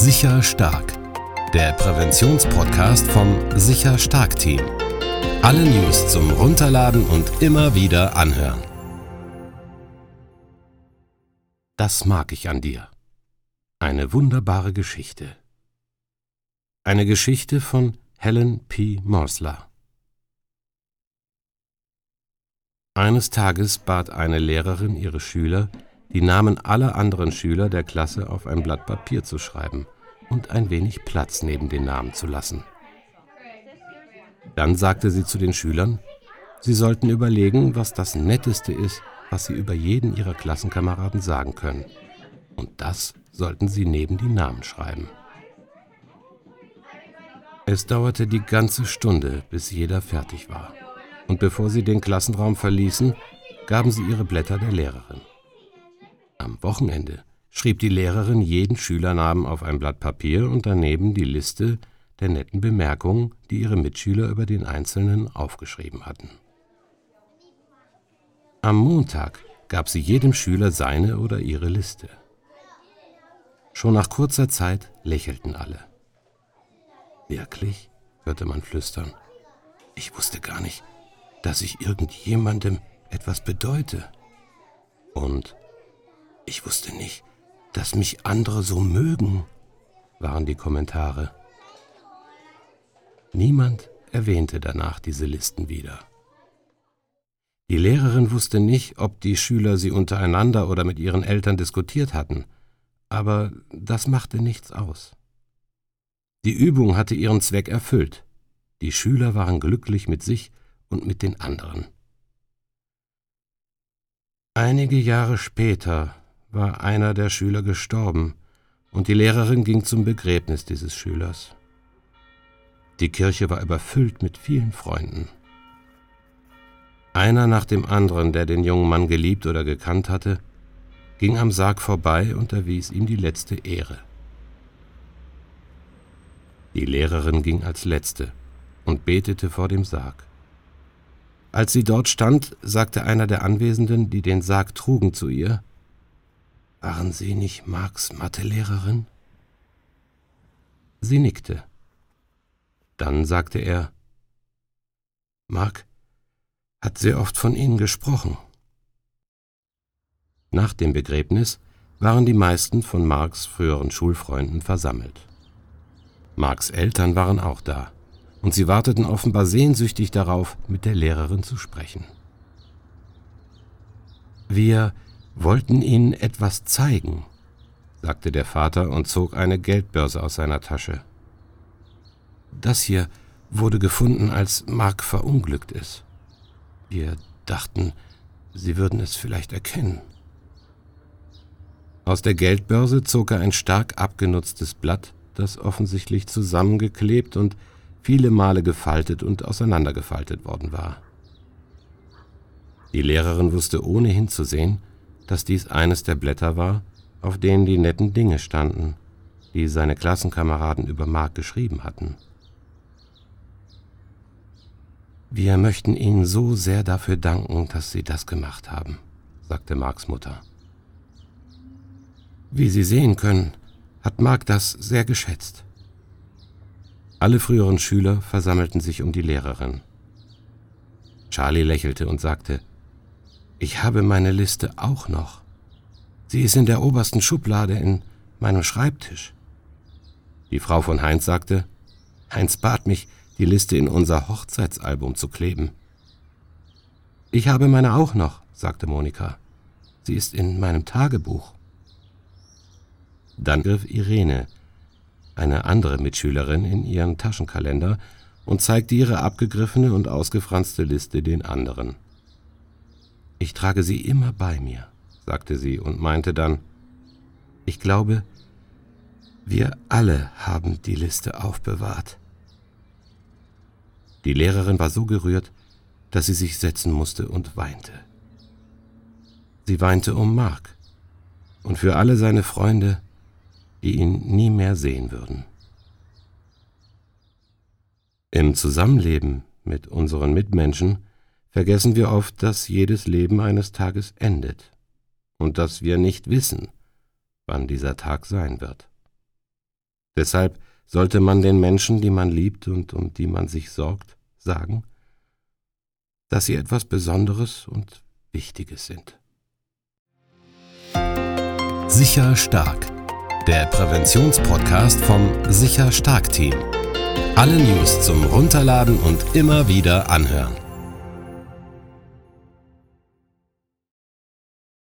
Sicher Stark, der Präventionspodcast vom Sicher Stark Team. Alle News zum Runterladen und immer wieder anhören. Das mag ich an dir. Eine wunderbare Geschichte. Eine Geschichte von Helen P. Morsler. Eines Tages bat eine Lehrerin ihre Schüler, die Namen aller anderen Schüler der Klasse auf ein Blatt Papier zu schreiben und ein wenig Platz neben den Namen zu lassen. Dann sagte sie zu den Schülern, sie sollten überlegen, was das Netteste ist, was sie über jeden ihrer Klassenkameraden sagen können. Und das sollten sie neben die Namen schreiben. Es dauerte die ganze Stunde, bis jeder fertig war und bevor sie den Klassenraum verließen, gaben sie ihre Blätter der Lehrerin. Am Wochenende schrieb die Lehrerin jeden Schülernamen auf ein Blatt Papier und daneben die Liste der netten Bemerkungen, die ihre Mitschüler über den Einzelnen aufgeschrieben hatten. Am Montag gab sie jedem Schüler seine oder ihre Liste. Schon nach kurzer Zeit lächelten alle. Wirklich? hörte man flüstern. Ich wusste gar nicht, dass ich irgendjemandem etwas bedeute. Und ich wusste nicht, dass mich andere so mögen, waren die Kommentare. Niemand erwähnte danach diese Listen wieder. Die Lehrerin wusste nicht, ob die Schüler sie untereinander oder mit ihren Eltern diskutiert hatten, aber das machte nichts aus. Die Übung hatte ihren Zweck erfüllt. Die Schüler waren glücklich mit sich und mit den anderen. Einige Jahre später war einer der Schüler gestorben und die Lehrerin ging zum Begräbnis dieses Schülers. Die Kirche war überfüllt mit vielen Freunden. Einer nach dem anderen, der den jungen Mann geliebt oder gekannt hatte, ging am Sarg vorbei und erwies ihm die letzte Ehre. Die Lehrerin ging als letzte und betete vor dem Sarg. Als sie dort stand, sagte einer der Anwesenden, die den Sarg trugen, zu ihr, Waren Sie nicht Marks Mathelehrerin? Sie nickte. Dann sagte er, Mark hat sehr oft von Ihnen gesprochen. Nach dem Begräbnis waren die meisten von Marks früheren Schulfreunden versammelt. Marks Eltern waren auch da und sie warteten offenbar sehnsüchtig darauf, mit der Lehrerin zu sprechen. Wir wollten Ihnen etwas zeigen, sagte der Vater und zog eine Geldbörse aus seiner Tasche. Das hier wurde gefunden, als Mark verunglückt ist. Wir dachten, Sie würden es vielleicht erkennen. Aus der Geldbörse zog er ein stark abgenutztes Blatt, das offensichtlich zusammengeklebt und viele Male gefaltet und auseinandergefaltet worden war. Die Lehrerin wusste ohne hinzusehen, dass dies eines der Blätter war, auf denen die netten Dinge standen, die seine Klassenkameraden über Mark geschrieben hatten. Wir möchten Ihnen so sehr dafür danken, dass Sie das gemacht haben, sagte Marks Mutter. Wie Sie sehen können, hat Mark das sehr geschätzt. Alle früheren Schüler versammelten sich um die Lehrerin. Charlie lächelte und sagte, ich habe meine Liste auch noch. Sie ist in der obersten Schublade in meinem Schreibtisch. Die Frau von Heinz sagte, Heinz bat mich, die Liste in unser Hochzeitsalbum zu kleben. Ich habe meine auch noch, sagte Monika. Sie ist in meinem Tagebuch. Dann griff Irene, eine andere Mitschülerin in ihren Taschenkalender und zeigte ihre abgegriffene und ausgefranste Liste den anderen. Ich trage sie immer bei mir, sagte sie und meinte dann, ich glaube, wir alle haben die Liste aufbewahrt. Die Lehrerin war so gerührt, dass sie sich setzen musste und weinte. Sie weinte um Mark und für alle seine Freunde, die ihn nie mehr sehen würden. Im Zusammenleben mit unseren Mitmenschen vergessen wir oft, dass jedes Leben eines Tages endet und dass wir nicht wissen, wann dieser Tag sein wird. Deshalb sollte man den Menschen, die man liebt und um die man sich sorgt, sagen, dass sie etwas Besonderes und Wichtiges sind. Sicher Stark, der Präventionspodcast vom Sicher Stark Team. Alle News zum Runterladen und immer wieder anhören.